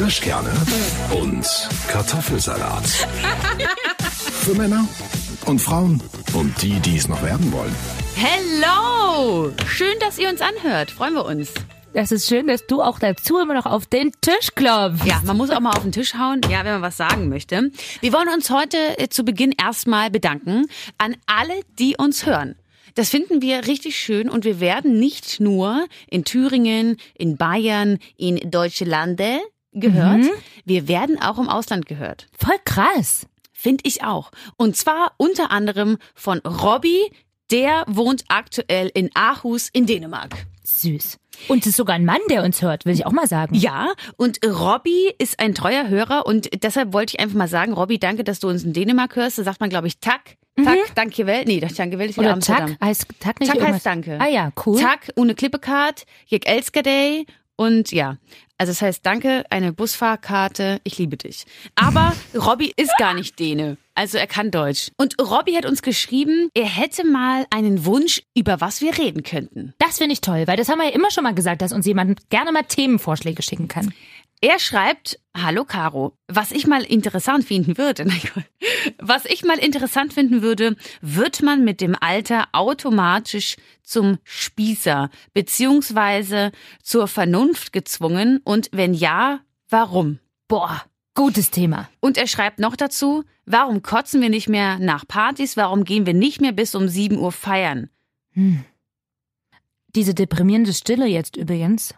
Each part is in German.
Kirschkerne und Kartoffelsalat. Für Männer und Frauen und die, die es noch werden wollen. Hello! Schön, dass ihr uns anhört. Freuen wir uns. Das ist schön, dass du auch dazu immer noch auf den Tisch klopfst. Ja, man muss auch mal auf den Tisch hauen, ja, wenn man was sagen möchte. Wir wollen uns heute äh, zu Beginn erstmal bedanken an alle, die uns hören. Das finden wir richtig schön und wir werden nicht nur in Thüringen, in Bayern, in Deutsche Lande gehört, Mhm. wir werden auch im Ausland gehört. Voll krass. Finde ich auch. Und zwar unter anderem von Robby, der wohnt aktuell in Aarhus in Dänemark. Süß. Und es ist sogar ein Mann, der uns hört, will ich auch mal sagen. Ja, und Robby ist ein treuer Hörer und deshalb wollte ich einfach mal sagen, Robby, danke, dass du uns in Dänemark hörst. Da sagt man, glaube ich, Tak. Tak, danke wel. Nee, danke wel ist wieder Oder Amsterdam. Tack heißt Tack nicht Tak irgendwas? heißt danke. Ah ja, cool. Tak, ohne Klippekart, jeg elsker und ja. Also das heißt, danke, eine Busfahrkarte, ich liebe dich. Aber Robby ist gar nicht Däne, also er kann Deutsch. Und Robby hat uns geschrieben, er hätte mal einen Wunsch, über was wir reden könnten. Das finde ich toll, weil das haben wir ja immer schon mal gesagt, dass uns jemand gerne mal Themenvorschläge schicken kann. Er schreibt, hallo Caro, was ich mal interessant finden würde, was ich mal interessant finden würde, wird man mit dem Alter automatisch zum Spießer beziehungsweise zur Vernunft gezwungen und wenn ja, warum? Boah, gutes Thema. Und er schreibt noch dazu, warum kotzen wir nicht mehr nach Partys, warum gehen wir nicht mehr bis um 7 Uhr feiern? Diese deprimierende Stille jetzt übrigens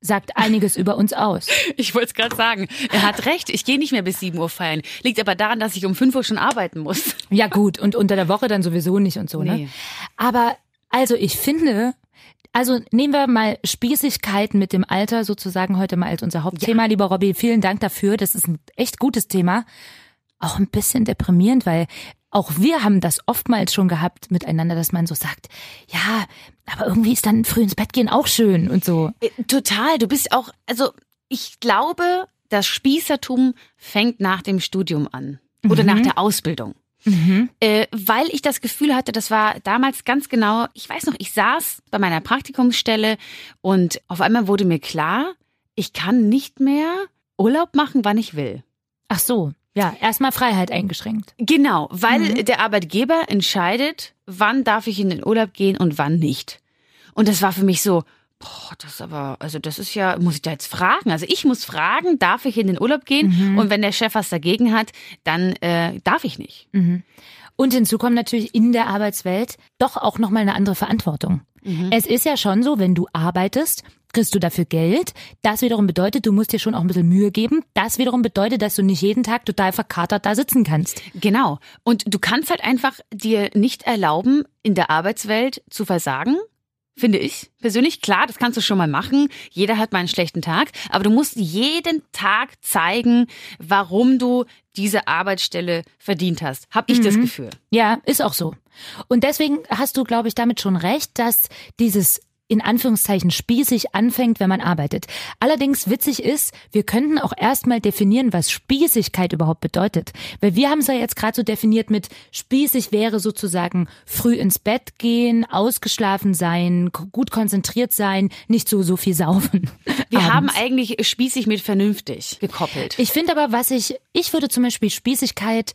sagt einiges über uns aus. Ich wollte es gerade sagen, er hat recht, ich gehe nicht mehr bis 7 Uhr feiern. Liegt aber daran, dass ich um 5 Uhr schon arbeiten muss. Ja gut, und unter der Woche dann sowieso nicht und so, ne? Nee. Aber also ich finde, also nehmen wir mal Spießigkeiten mit dem Alter sozusagen heute mal als unser Hauptthema. Lieber Robby, vielen Dank dafür. Das ist ein echt gutes Thema. Auch ein bisschen deprimierend, weil auch wir haben das oftmals schon gehabt miteinander, dass man so sagt, ja, aber irgendwie ist dann früh ins Bett gehen auch schön und so. Äh, Total, du bist auch, also ich glaube, das Spießertum fängt nach dem Studium an oder nach der Ausbildung. Äh, weil ich das Gefühl hatte, das war damals ganz genau, ich weiß noch, ich saß bei meiner Praktikumsstelle und auf einmal wurde mir klar, ich kann nicht mehr Urlaub machen, wann ich will. Ach so, ja, erstmal Freiheit eingeschränkt. Genau, weil der Arbeitgeber entscheidet, wann darf ich in den Urlaub gehen und wann nicht. Und das war für mich so, boah, das ist aber, also das ist ja, muss ich da jetzt fragen? Also ich muss fragen, darf ich in den Urlaub gehen? Und wenn der Chef was dagegen hat, dann äh, darf ich nicht. Und hinzu kommt natürlich in der Arbeitswelt doch auch nochmal eine andere Verantwortung. Es ist ja schon so, wenn du arbeitest, kriegst du dafür Geld. Das wiederum bedeutet, du musst dir schon auch ein bisschen Mühe geben. Das wiederum bedeutet, dass du nicht jeden Tag total verkatert da sitzen kannst. Genau. Und du kannst halt einfach dir nicht erlauben, in der Arbeitswelt zu versagen. Finde ich persönlich. Klar, das kannst du schon mal machen. Jeder hat mal einen schlechten Tag. Aber du musst jeden Tag zeigen, warum du diese Arbeitsstelle verdient hast. Hab ich das Gefühl. Ja, ist auch so. Und deswegen hast du, glaube ich, damit schon recht, dass dieses in Anführungszeichen spießig anfängt, wenn man arbeitet. Allerdings witzig ist, wir könnten auch erstmal definieren, was Spießigkeit überhaupt bedeutet. Weil wir haben es ja jetzt gerade so definiert mit spießig wäre sozusagen früh ins Bett gehen, ausgeschlafen sein, gut konzentriert sein, nicht so so viel saufen. Wir abends. haben eigentlich spießig mit vernünftig gekoppelt. Ich finde aber, was ich, ich würde zum Beispiel Spießigkeit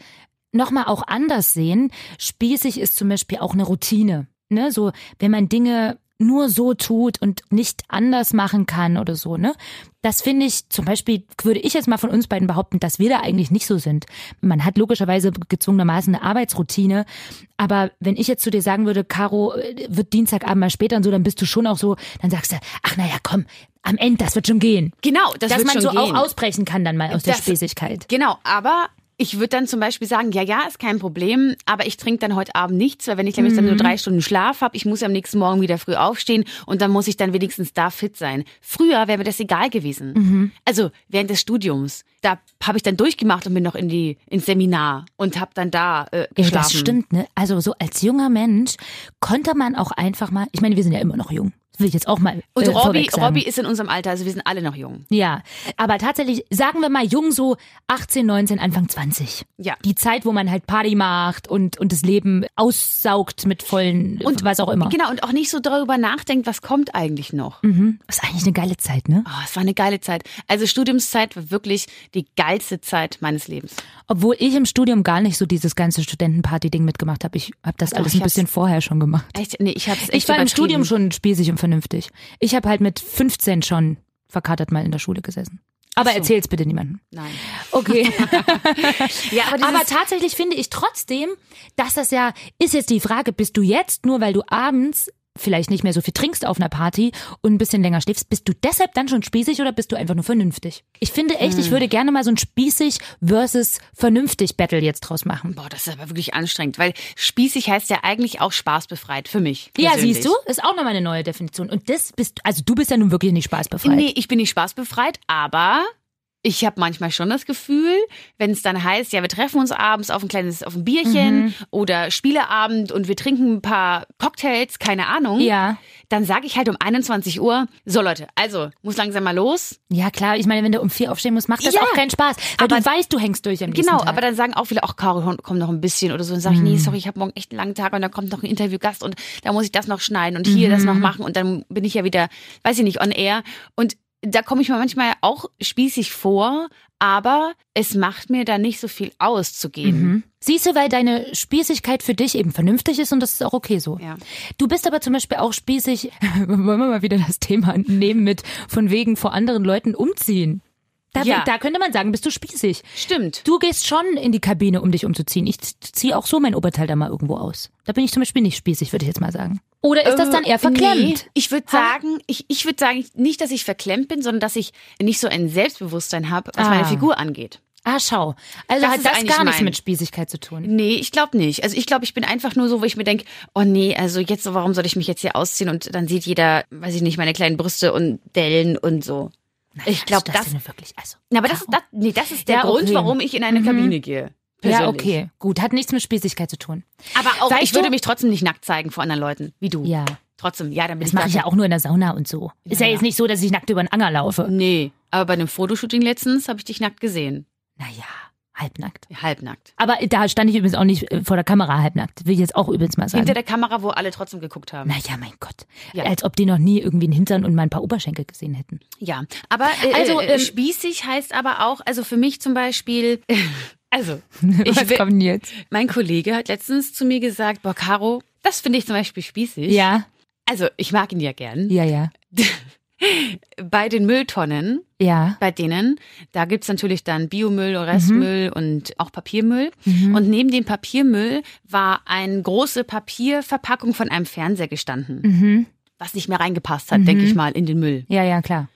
nochmal auch anders sehen. Spießig ist zum Beispiel auch eine Routine. Ne? So, wenn man Dinge nur so tut und nicht anders machen kann oder so, ne? Das finde ich, zum Beispiel würde ich jetzt mal von uns beiden behaupten, dass wir da eigentlich nicht so sind. Man hat logischerweise gezwungenermaßen eine Arbeitsroutine, aber wenn ich jetzt zu dir sagen würde, Caro, äh, wird Dienstagabend mal später und so, dann bist du schon auch so, dann sagst du, ach naja, komm, am Ende, das wird schon gehen. genau, das Dass wird man schon so gehen. auch ausbrechen kann dann mal aus der Das- Spießigkeit. Genau, aber ich würde dann zum Beispiel sagen, ja, ja, ist kein Problem, aber ich trinke dann heute Abend nichts, weil wenn ich nämlich dann Mhm. nur drei Stunden Schlaf habe, ich muss ja am nächsten Morgen wieder früh aufstehen und dann muss ich dann wenigstens da fit sein. Früher wäre mir das egal gewesen. Mhm. Also während des Studiums, da habe ich dann durchgemacht und bin noch in die ins Seminar und habe dann da äh, Ja, geschlafen. das stimmt, ne? Also so als junger Mensch konnte man auch einfach mal, ich meine, wir sind ja immer noch jung, will ich jetzt auch mal. Und äh, Robby, vorweg sagen. Robby ist in unserem Alter, also wir sind alle noch jung. Ja, aber tatsächlich, sagen wir mal jung, so 18, 19, Anfang 20. Ja. Die Zeit, wo man halt Party macht und, und das Leben aussaugt mit vollen, Und was auch immer. Genau, und auch nicht so darüber nachdenkt, was kommt eigentlich noch. Mhm. Das ist eigentlich eine geile Zeit, ne? Oh, es war eine geile Zeit. Also Studiumszeit war wirklich die geilste Zeit meines Lebens. Obwohl ich im Studium gar nicht so dieses ganze Studentenparty-Ding mitgemacht habe. Ich habe das Doch, alles ein bisschen vorher schon gemacht. Echt? Nee, ich hab's echt Ich war im. Studium schon spießig und vernünftig. Ich habe halt mit 15 schon verkatert mal in der Schule gesessen. Aber so. erzähl's bitte niemandem. Nein. Okay. Ja, aber, Aber tatsächlich finde ich trotzdem, dass das ja, ist jetzt die Frage, bist du jetzt, nur weil du abends vielleicht nicht mehr so viel trinkst auf einer Party und ein bisschen länger schläfst, bist du deshalb dann schon spießig oder bist du einfach nur vernünftig? Ich finde echt, Hm. ich würde gerne mal so ein spießig versus vernünftig Battle jetzt draus machen. boah, das ist aber wirklich anstrengend, weil spießig heißt ja eigentlich auch spaßbefreit für mich. Ja, persönlich. siehst du, ist auch nochmal eine neue Definition. Und das bist, also du bist ja nun wirklich nicht spaßbefreit. Nee, ich bin nicht spaßbefreit, aber ich habe manchmal schon das Gefühl, wenn es dann heißt, ja, wir treffen uns abends auf ein kleines, auf ein Bierchen Mhm. oder Spieleabend und wir trinken ein paar Cocktails, keine Ahnung. Ja. Dann sage ich halt um 21 Uhr, so Leute, also muss langsam mal los. Ja, klar, ich meine, wenn du um vier aufstehen musst, macht das Ja. auch keinen Spaß. Weil Aber- du weißt, du hängst durch am Genau, Tag. aber dann sagen auch viele, ach Caro, komm noch ein bisschen oder so. Dann sage ich, Mhm. nee, sorry, ich habe morgen echt einen langen Tag und dann kommt noch ein Interviewgast und da muss ich das noch schneiden und hier das Mhm. noch machen und dann bin ich ja wieder, weiß ich nicht, on air. Und da komme ich mir manchmal auch spießig vor, aber es macht mir da nicht so viel auszugehen. Mhm. Siehst du, weil deine Spießigkeit für dich eben vernünftig ist und das ist auch okay so. Ja. Du bist aber zum Beispiel auch spießig, wollen wir mal wieder das Thema nehmen mit von wegen vor anderen Leuten umziehen. Da, Ja. da könnte man sagen, bist du spießig. Stimmt. Du gehst schon in die Kabine, um dich umzuziehen. Ich ziehe auch so mein Oberteil da mal irgendwo aus. Da bin ich zum Beispiel nicht spießig, würde ich jetzt mal sagen. Oder ist das dann eher verklemmt? Nee, ich würde sagen, ich, ich würde sagen, nicht, dass ich verklemmt bin, sondern dass ich nicht so ein Selbstbewusstsein habe, was Ah. meine Figur angeht. Ah, schau. Also Das hat das gar nichts mein- mit Spießigkeit zu tun. Nee, ich glaube nicht. Also ich glaube, ich bin einfach nur so, wo ich mir denke, oh nee, also jetzt, warum soll ich mich jetzt hier ausziehen und dann sieht jeder, weiß ich nicht, meine kleinen Brüste und Dellen und so. Ich glaube, ist das das, wirklich, also. na, aber das, das, nee, das ist der Ja, Grund, okay. warum ich in eine Kabine gehe. Ja, persönlich. okay. Gut, hat nichts mit Spießigkeit zu tun. Aber auch, ich würde du- mich trotzdem nicht nackt zeigen vor anderen Leuten, wie du. Ja. Trotzdem, ja, dann bin Das ich mache ich ja auch nur in der Sauna und so. Ist ja, Ja. jetzt nicht so, dass ich nackt über den Anger laufe. Nee, aber bei einem Fotoshooting letztens habe ich dich nackt gesehen. Naja, halbnackt. Halbnackt. Aber da stand ich übrigens auch nicht äh, vor der Kamera halbnackt. Will ich jetzt auch übrigens mal sagen. Hinter der Kamera, wo alle trotzdem geguckt haben. naja, mein Gott. Ja. Als ob die noch nie irgendwie einen Hintern und mal ein paar Oberschenkel gesehen hätten. Ja, aber äh, Also, äh, ähm, spießig heißt aber auch, also für mich zum Beispiel, also Was will- kommt jetzt? mein Kollege hat letztens zu mir gesagt, boah Caro, das finde ich zum Beispiel spießig. Ja, Also ich mag ihn ja gern. ja, ja. Bei den Mülltonnen, Ja. bei denen, da gibt's natürlich dann Biomüll, Restmüll Mhm. und auch Papiermüll. Und neben dem Papiermüll war eine große Papierverpackung von einem Fernseher gestanden, Mhm. was nicht mehr reingepasst hat, denke ich mal, in den Müll. Ja, ja, klar.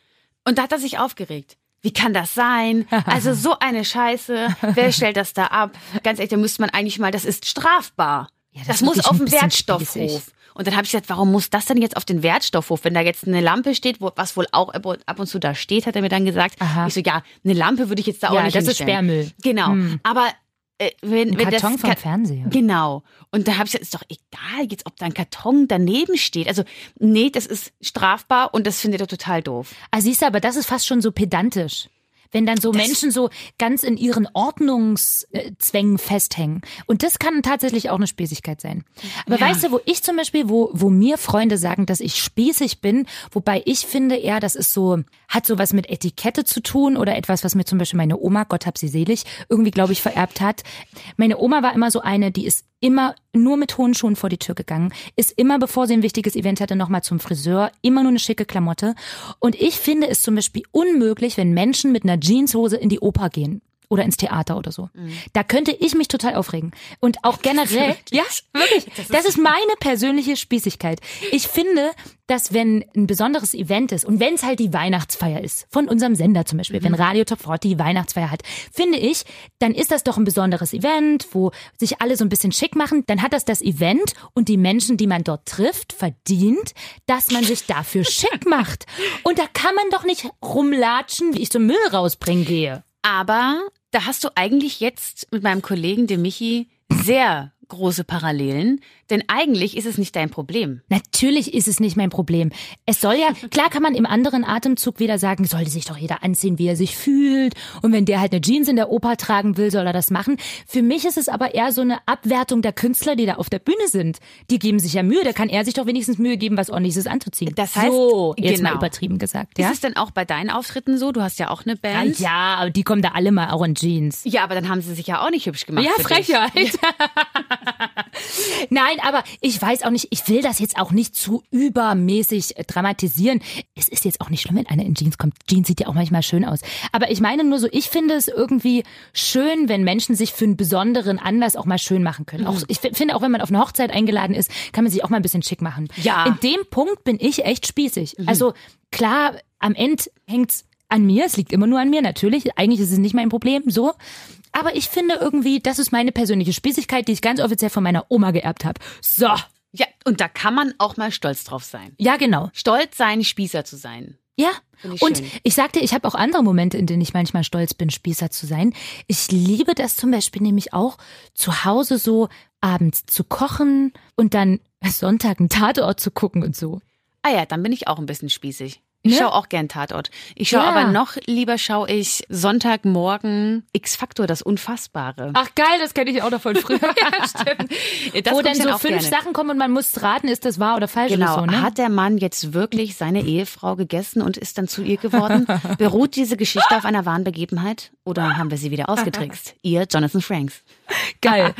Und da hat er sich aufgeregt. Wie kann das sein? Also so eine Scheiße. Wer stellt das da ab? Ganz ehrlich, da müsste man eigentlich mal, das ist strafbar. Ja, das das muss auf bisschen Wertstoffhof. Und dann habe ich gesagt, warum muss das denn jetzt auf den Wertstoffhof? Wenn da jetzt eine Lampe steht, wo, was wohl auch ab und- zu da steht, hat er mir dann gesagt. Aha. Ich so, ja, eine Lampe würde ich jetzt da auch Ja, nicht das ist hinstellen. Sperrmüll. Genau. Hm. Aber äh, wenn, Ein wenn Karton das vom Ka- Fernseher. Genau. Und da habe ich gesagt, ist doch egal, jetzt ob da ein Karton daneben steht. Also, nee, das ist strafbar und das findet er total doof. Ah, siehst du, aber das ist fast schon so pedantisch. Wenn dann so Menschen so ganz in ihren Ordnungszwängen festhängen. Und das kann tatsächlich auch eine Spießigkeit sein. Aber Ja. weißt du, wo ich zum Beispiel, wo, wo mir Freunde sagen, dass ich spießig bin, wobei ich finde eher, das ist so, hat so was mit Etikette zu tun oder etwas, was mir zum Beispiel meine Oma, Gott hab sie selig, irgendwie, glaube ich, vererbt hat. Meine Oma war immer so eine, die ist immer nur mit hohen Schuhen vor die Tür gegangen, ist immer, bevor sie ein wichtiges Event hatte, nochmal zum Friseur, immer nur eine schicke Klamotte. Und ich finde es zum Beispiel unmöglich, wenn Menschen mit einer Jeanshose in die Oper gehen. Oder ins Theater oder so. Da könnte ich mich total aufregen. Und auch generell, ja, wirklich, das ist meine persönliche Spießigkeit. Ich finde, dass wenn ein besonderes Event ist und wenn es halt die Weihnachtsfeier ist, von unserem Sender zum Beispiel, wenn Radio Top 40 die Weihnachtsfeier hat, finde ich, dann ist das doch ein besonderes Event, wo sich alle so ein bisschen schick machen. Dann hat das das Event und die Menschen, die man dort trifft, verdient, dass man sich dafür schick macht. Und da kann man doch nicht rumlatschen, wie ich so Müll rausbringen gehe. Aber da hast du eigentlich jetzt mit meinem Kollegen, dem Michi, sehr große Parallelen. Denn eigentlich ist es nicht dein Problem. Natürlich ist es nicht mein Problem. Es soll ja, klar kann man im anderen Atemzug wieder sagen, sollte sich doch jeder anziehen, wie er sich fühlt. Und wenn der halt eine Jeans in der Oper tragen will, soll er das machen. Für mich ist es aber eher so eine Abwertung der Künstler, die da auf der Bühne sind. Die geben sich ja Mühe. Da kann er sich doch wenigstens Mühe geben, was ordentliches anzuziehen. Das heißt, so, jetzt genau. mal übertrieben gesagt, Ist ja? es denn auch bei deinen Auftritten so? Du hast ja auch eine Ja, Band. ja, aber die kommen da alle mal auch in Jeans. Ja, aber dann haben sie sich ja auch nicht hübsch gemacht. Ja. Frechheit. Nein, aber ich weiß auch nicht, ich will das jetzt auch nicht zu übermäßig äh, dramatisieren. Es ist jetzt auch nicht schlimm, wenn einer in Jeans kommt. Jeans sieht ja auch manchmal schön aus. Aber ich meine nur so, ich finde es irgendwie schön, wenn Menschen sich für einen besonderen Anlass auch mal schön machen können. Auch, ich finde auch, wenn man auf eine Hochzeit eingeladen ist, kann man sich auch mal ein bisschen schick machen. Ja. In dem Punkt bin ich echt spießig. Also klar, am Ende hängt's an mir. Es liegt immer nur an mir, natürlich. Eigentlich ist es nicht mein Problem, so. Aber ich finde irgendwie, das ist meine persönliche Spießigkeit, die ich ganz offiziell von meiner Oma geerbt habe. So. Ja, und da kann man auch mal stolz drauf sein. Ja, genau. Stolz sein, Spießer zu sein. Ja. Ich Und schön. ich sagte, ich habe auch andere Momente, in denen ich manchmal stolz bin, Spießer zu sein. Ich liebe das zum Beispiel nämlich auch, zu Hause so abends zu kochen und dann Sonntag einen Tatort zu gucken und so. Ah ja, dann bin ich auch ein bisschen spießig. Ich Ne? schaue auch gern Tatort. Ich schaue Ja. aber noch lieber schaue ich Sonntagmorgen X-Faktor, das Unfassbare. Ach geil, das kenne ich auch noch von früher. ja, stimmt. Das Wo dann so fünf gerne. Sachen kommen und man muss raten, ist das wahr oder falsch Genau. oder so, ne? Hat der Mann jetzt wirklich seine Ehefrau gegessen und ist dann zu ihr geworden? Beruht diese Geschichte auf einer wahren Begebenheit? Oder haben wir sie wieder ausgetrickst? Ihr, Jonathan Franks. Geil.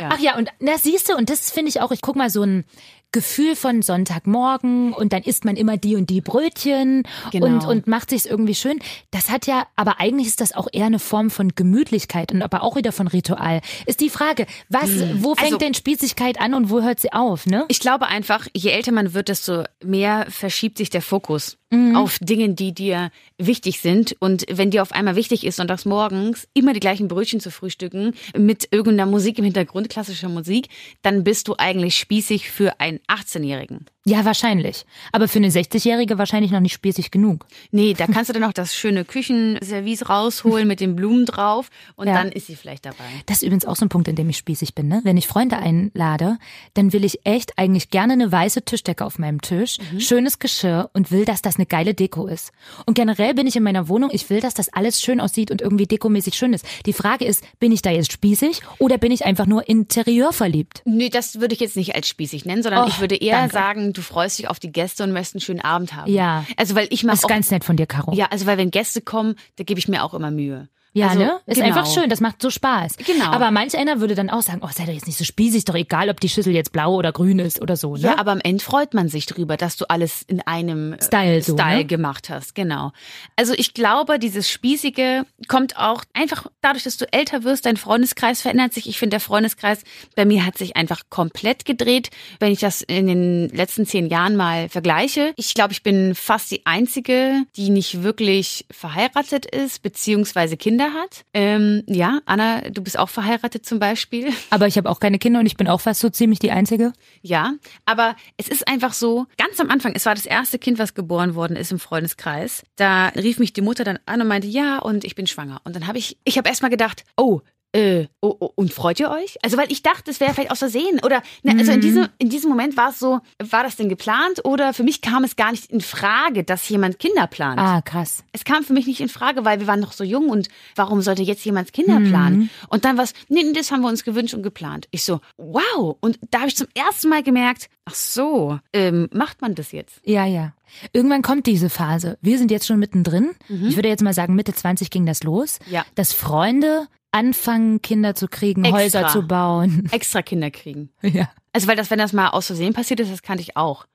Ja. Ach ja, und das siehst du, und das finde ich auch, ich guck mal so ein Gefühl von Sonntagmorgen und dann isst man immer die und die Brötchen Genau. und, und macht sich's irgendwie schön. Das hat ja, aber eigentlich ist das auch eher eine Form von Gemütlichkeit und aber auch wieder von Ritual. Ist die Frage, was, wo fängt Also- denn Spießigkeit an und wo hört sie auf, ne? Ich glaube einfach, je älter man wird, desto mehr verschiebt sich der Fokus Mhm. auf Dingen, die dir wichtig sind. Und wenn dir auf einmal wichtig ist, sonntags morgens immer die gleichen Brötchen zu frühstücken mit irgendeiner Musik im Hintergrund, klassischer Musik, dann bist du eigentlich spießig für einen 18-Jährigen. Ja, wahrscheinlich. Aber für eine 60-Jährige wahrscheinlich noch nicht spießig genug. Nee, da kannst du dann noch das schöne Küchenservice rausholen mit den Blumen drauf und Ja. dann ist sie vielleicht dabei. Das ist übrigens auch so ein Punkt, in dem ich spießig bin. Ne? Wenn ich Freunde einlade, dann will ich echt eigentlich gerne eine weiße Tischdecke auf meinem Tisch, Mhm. schönes Geschirr und will, dass das eine geile Deko ist. Und generell bin ich in meiner Wohnung, ich will, dass das alles schön aussieht und irgendwie dekomäßig schön ist. Die Frage ist, bin ich da jetzt spießig oder bin ich einfach nur Interieur verliebt? Nee, das würde ich jetzt nicht als spießig nennen, sondern Och, ich würde eher danke. sagen, du freust dich auf die Gäste und möchtest einen schönen Abend haben. Ja. Also weil ich Das mache ist auch ganz nett von dir, Caro. Ja, also weil wenn Gäste kommen, da gebe ich mir auch immer Mühe. Ja, also, ne? Ist genau. einfach schön, das macht so Spaß. Genau. Aber manch einer würde dann auch sagen, oh, sei doch jetzt nicht so spießig, doch egal, ob die Schüssel jetzt blau oder grün ist oder so, ne? Ja, aber am Ende freut man sich drüber, dass du alles in einem äh, Style so, Style ne? gemacht hast. Genau. Also ich glaube, dieses Spießige kommt auch einfach dadurch, dass du älter wirst, dein Freundeskreis verändert sich. Ich finde, der Freundeskreis bei mir hat sich einfach komplett gedreht, wenn ich das in den letzten zehn Jahren mal vergleiche. Ich glaube, ich bin fast die Einzige, die nicht wirklich verheiratet ist, beziehungsweise Kinder hat. Ähm, ja, Anna, du bist auch verheiratet zum Beispiel. Aber ich habe auch keine Kinder und ich bin auch fast so ziemlich die Einzige. Ja, aber es ist einfach so, ganz am Anfang, es war das erste Kind, was geboren worden ist im Freundeskreis. Da rief mich die Mutter dann an und meinte, ja, und ich bin schwanger. Und dann habe ich, ich habe erstmal gedacht, oh, äh, oh, oh, und freut ihr euch? Also, weil ich dachte, es wäre vielleicht aus Versehen. Oder, ne, also in diesem, in diesem Moment war es so, war das denn geplant? Oder für mich kam es gar nicht in Frage, dass jemand Kinder plant. Ah, krass. Es kam für mich nicht in Frage, weil wir waren noch so jung und warum sollte jetzt jemand Kinder planen? Und dann was, nee, nee, das haben wir uns gewünscht und geplant. Ich so, wow. Und da habe ich zum ersten Mal gemerkt, ach so, ähm, macht man das jetzt? Ja, ja. Irgendwann kommt diese Phase. Wir sind jetzt schon mittendrin. Ich würde jetzt mal sagen, Mitte 20 ging das los. Ja. Dass Freunde anfangen, Kinder zu kriegen, Extra. Häuser zu bauen. Extra Kinder kriegen. Ja. Also weil das, wenn das mal aus Versehen passiert ist, das kannte ich auch.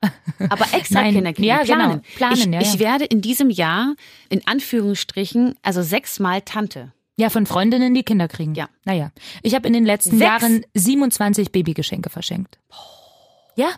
Aber extra Nein, Kinder kriegen, ja, planen. genau, planen, ich, ja, ich ja. werde in diesem Jahr in Anführungsstrichen also sechsmal Tante. Ja, von Freundinnen, die Kinder kriegen. Ja. Naja. Ich habe in den letzten Sechs? Jahren 27 Babygeschenke verschenkt. Ja.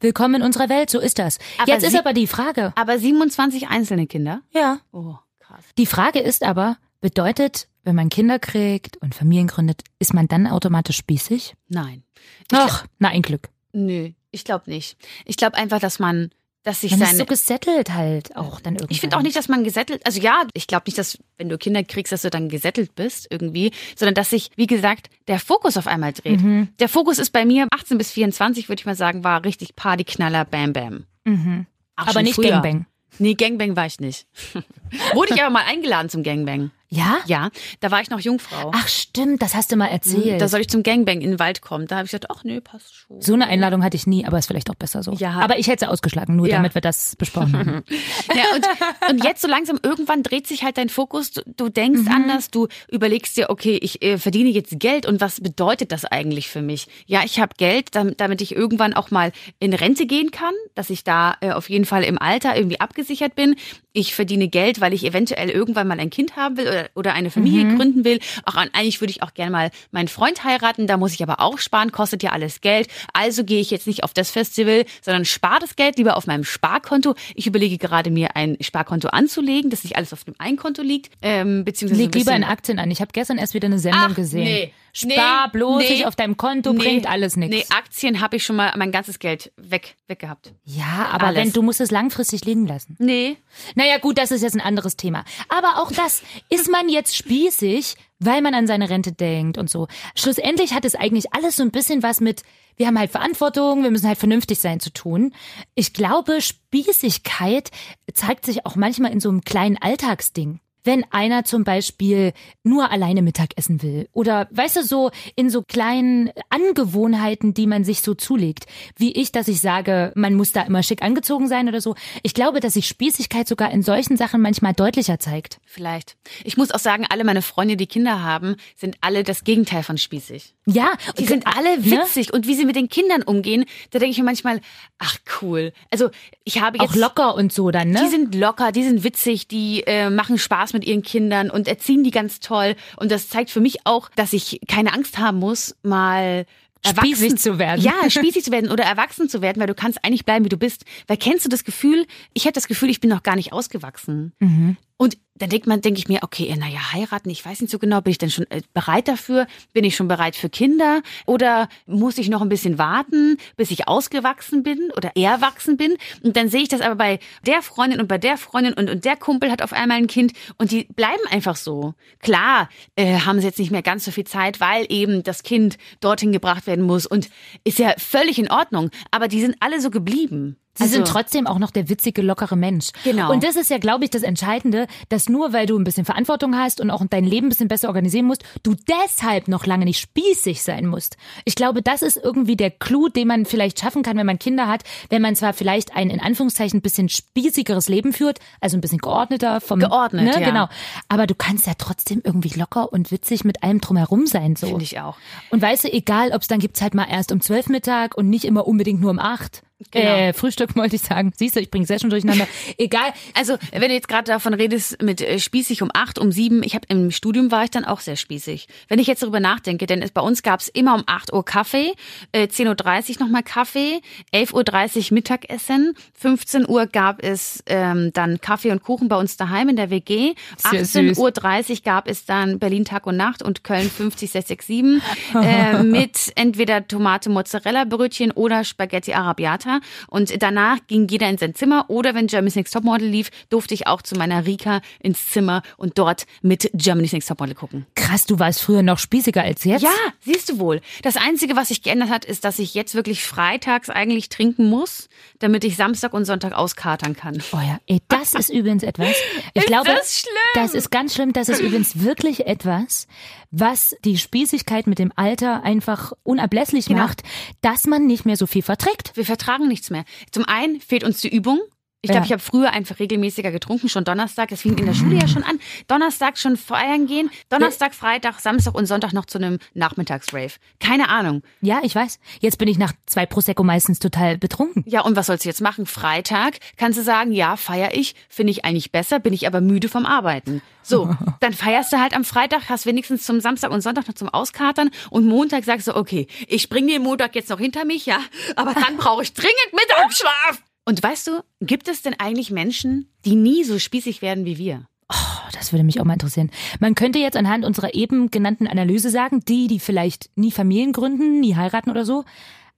Willkommen in unserer Welt, so ist das. Aber Jetzt ist aber die Frage. Aber 27 einzelne Kinder? Ja. Oh, krass. Die Frage ist aber, bedeutet, wenn man Kinder kriegt und Familien gründet, ist man dann automatisch spießig? Nein. Ach, na ein Glück. Nö, ich glaube nicht. Ich glaube einfach, dass man dass sich Man seine ist so gesettelt halt auch dann irgendwie. Ich finde auch nicht, dass man gesettelt, also ja, ich glaube nicht, dass wenn du Kinder kriegst, dass du dann gesettelt bist irgendwie, sondern dass sich, wie gesagt, der Fokus auf einmal dreht. Mhm. Der Fokus ist bei mir 18 bis 24, würde ich mal sagen, war richtig Partyknaller, Bam Bam. Mhm. Aber nicht früher. Gangbang. Nee, Gangbang war ich nicht. Wurde ich aber mal eingeladen zum Gangbang. Ja? Ja, da war ich noch Jungfrau. Ach stimmt, das hast du mal erzählt. da soll ich zum Gangbang in den Wald kommen. Da habe ich gesagt, ach nee, passt schon. so eine Einladung hatte ich nie, aber ist vielleicht auch besser so. Ja. Aber ich hätte sie ausgeschlagen, nur Ja. damit wir das besprochen haben. Ja, und, und jetzt so langsam, irgendwann dreht sich halt dein Fokus. Du, du denkst Mhm. anders, du überlegst dir, okay, ich äh, verdiene jetzt Geld und was bedeutet das eigentlich für mich? Ja, ich habe Geld, damit, damit ich irgendwann auch mal in Rente gehen kann, dass ich da äh, auf jeden Fall im Alter irgendwie abgesichert bin. Ich verdiene Geld, weil ich eventuell irgendwann mal ein Kind haben will oder, oder eine Familie Mhm. gründen will. Auch eigentlich würde ich auch gerne mal meinen Freund heiraten, da muss ich aber auch sparen, kostet ja alles Geld. Also gehe ich jetzt nicht auf das Festival, sondern spare das Geld lieber auf meinem Sparkonto. Ich überlege gerade, mir ein Sparkonto anzulegen, dass nicht alles auf dem einen Konto liegt. Ähm, beziehungsweise Leg lieber in Aktien an. Ich habe gestern erst wieder eine Sendung Ach, gesehen. nee. Spar Nee, bloß nee, nicht auf deinem Konto, Nee, bringt alles nichts. Nee, Aktien habe ich schon mal mein ganzes Geld weg, weggehabt. Ja, aber Alles. wenn du musst es langfristig liegen lassen. Nee. Naja, gut, das ist jetzt ein anderes Thema. Aber auch das, ist man jetzt spießig, weil man an seine Rente denkt und so. Schlussendlich hat es eigentlich alles so ein bisschen was mit, wir haben halt Verantwortung, wir müssen halt vernünftig sein zu tun. Ich glaube, Spießigkeit zeigt sich auch manchmal in so einem kleinen Alltagsding. Wenn einer zum Beispiel nur alleine Mittag essen will oder weißt du so in so kleinen Angewohnheiten, die man sich so zulegt, wie ich, dass ich sage, man muss da immer schick angezogen sein oder so. Ich glaube, dass sich Spießigkeit sogar in solchen Sachen manchmal deutlicher zeigt. Vielleicht. Ich muss auch sagen, alle meine Freunde, die Kinder haben, sind alle das Gegenteil von spießig. Ja, Die sind alle ne? witzig und wie sie mit den Kindern umgehen, da denke ich mir manchmal, ach cool. Also ich habe jetzt Auch locker und so dann, ne? Die sind locker, die sind witzig, die äh, machen Spaß mit ihren Kindern und erziehen die ganz toll. Und das zeigt für mich auch, dass ich keine Angst haben muss, mal Spießig erwachsen zu werden. Ja, spießig zu werden oder erwachsen zu werden, weil du kannst eigentlich bleiben, wie du bist. Weil kennst du das Gefühl, ich habe das Gefühl, ich bin noch gar nicht ausgewachsen. Mhm. Und dann denkt man, denke ich mir, okay, naja, heiraten, ich weiß nicht so genau, bin ich denn schon äh, bereit dafür? Bin ich schon bereit für Kinder? Oder muss ich noch ein bisschen warten, bis ich ausgewachsen bin oder erwachsen bin? Und dann sehe ich das aber bei der Freundin und bei der Freundin und, und der Kumpel hat auf einmal ein Kind und die bleiben einfach so. Klar, äh, haben sie jetzt nicht mehr ganz so viel Zeit, weil eben das Kind dorthin gebracht werden muss und ist ja völlig in Ordnung. Aber die sind alle so geblieben. Sie sind trotzdem auch noch der witzige, lockere Mensch. Also Genau. Und das ist ja, glaube ich, das Entscheidende, dass nur weil du ein bisschen Verantwortung hast und auch dein Leben ein bisschen besser organisieren musst, du deshalb noch lange nicht spießig sein musst. Ich glaube, das ist irgendwie der Clou, den man vielleicht schaffen kann, wenn man Kinder hat, wenn man zwar vielleicht ein in Anführungszeichen bisschen spießigeres Leben führt, also ein bisschen geordneter vom Geordnet, ne, ja. genau. Aber du kannst ja trotzdem irgendwie locker und witzig mit allem drumherum sein so. Finde ich auch. Und weißt du, egal, ob es dann gibt's halt mal erst um zwölf Mittag und nicht immer unbedingt nur um acht. Genau. Äh, Frühstück wollte ich sagen. Siehst du, ich bringe sehr schon durcheinander. Egal. Also, wenn du jetzt gerade davon redest, mit äh, spießig um acht, um sieben, ich habe im Studium war ich dann auch sehr spießig. Wenn ich jetzt darüber nachdenke, denn es, bei uns gab's immer um 8 Uhr Kaffee, äh, 10.30 Uhr nochmal Kaffee, 11.30 Uhr Mittagessen, 15 Uhr gab es ähm, dann Kaffee und Kuchen bei uns daheim in der WG, Sehr süß. 18.30 Uhr gab es dann Berlin Tag und Nacht und Köln 50667 äh, mit entweder Tomate Mozzarella Brötchen oder Spaghetti Arabiata und danach ging jeder in sein Zimmer oder wenn Germany's Next Topmodel lief, durfte ich auch zu meiner Rika ins Zimmer und dort mit Germany's Next Topmodel gucken. Krass, du warst früher noch spießiger als jetzt. Ja, siehst du wohl. Das Einzige, was sich geändert hat, ist, dass ich jetzt wirklich freitags eigentlich trinken muss, damit ich Samstag und Sonntag auskatern kann. Oh ja, ey, das ist übrigens etwas. Ich Ist glaube, das schlimm? Das ist ganz schlimm. Das ist übrigens wirklich etwas, was die Spießigkeit mit dem Alter einfach unablässlich Genau. macht, dass man nicht mehr so viel verträgt. Wir vertragen nichts mehr. Zum einen fehlt uns die Übung. Ich glaube, Ja. ich habe früher einfach regelmäßiger getrunken, schon Donnerstag. Das fing in der Schule ja schon an. Donnerstag schon feiern gehen. Donnerstag, Freitag, Samstag und Sonntag noch zu einem Nachmittagsrave. Keine Ahnung. Ja, ich weiß. Jetzt bin ich nach zwei Prosecco meistens total betrunken. Ja, und was sollst du jetzt machen? Freitag kannst du sagen, ja, feier ich, finde ich eigentlich besser, bin ich aber müde vom Arbeiten. So, dann feierst du halt am Freitag, hast wenigstens zum Samstag und Sonntag noch zum Auskatern und Montag sagst du, okay, ich bringe den Montag jetzt noch hinter mich, ja, aber dann brauche ich dringend Mittagsschlaf. Und weißt du, gibt es denn eigentlich Menschen, die nie so spießig werden wie wir? Oh, das würde mich auch mal interessieren. Man könnte jetzt anhand unserer eben genannten Analyse sagen, die, die vielleicht nie Familien gründen, nie heiraten oder so.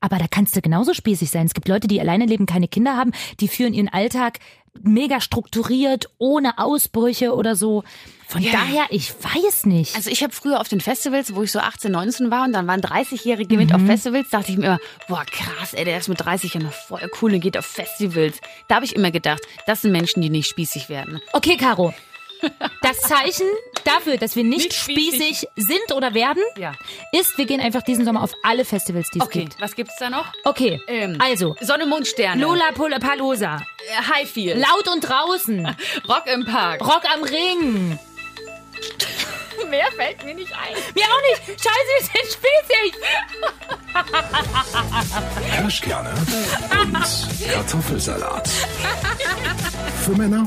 Aber da kannst du genauso spießig sein. Es gibt Leute, die alleine leben, keine Kinder haben, die führen ihren Alltag mega strukturiert, ohne Ausbrüche oder so. Von Ja. daher, ich weiß nicht. Also ich habe früher auf den Festivals, wo ich so 18, 19 war und dann waren 30-Jährige mit auf Festivals, dachte ich mir immer, boah krass, ey, der ist mit 30 ja noch voll cool und geht auf Festivals. Da habe ich immer gedacht, das sind Menschen, die nicht spießig werden. Okay, Caro. Das Zeichen dafür, dass wir nicht, Nicht spießig. spießig sind oder werden, Ja. ist, wir gehen einfach diesen Sommer auf alle Festivals, die es Okay, gibt. was gibt's da noch? Okay, Ähm, also Sonne, Mond, Sterne. Lola Palosa, Äh, Highfield. laut und draußen, Rock im Park. Rock am Ring. Mehr fällt mir nicht ein. Mir auch nicht. Scheiße, wir sind spießig. Kirschkerne und Kartoffelsalat. Für Männer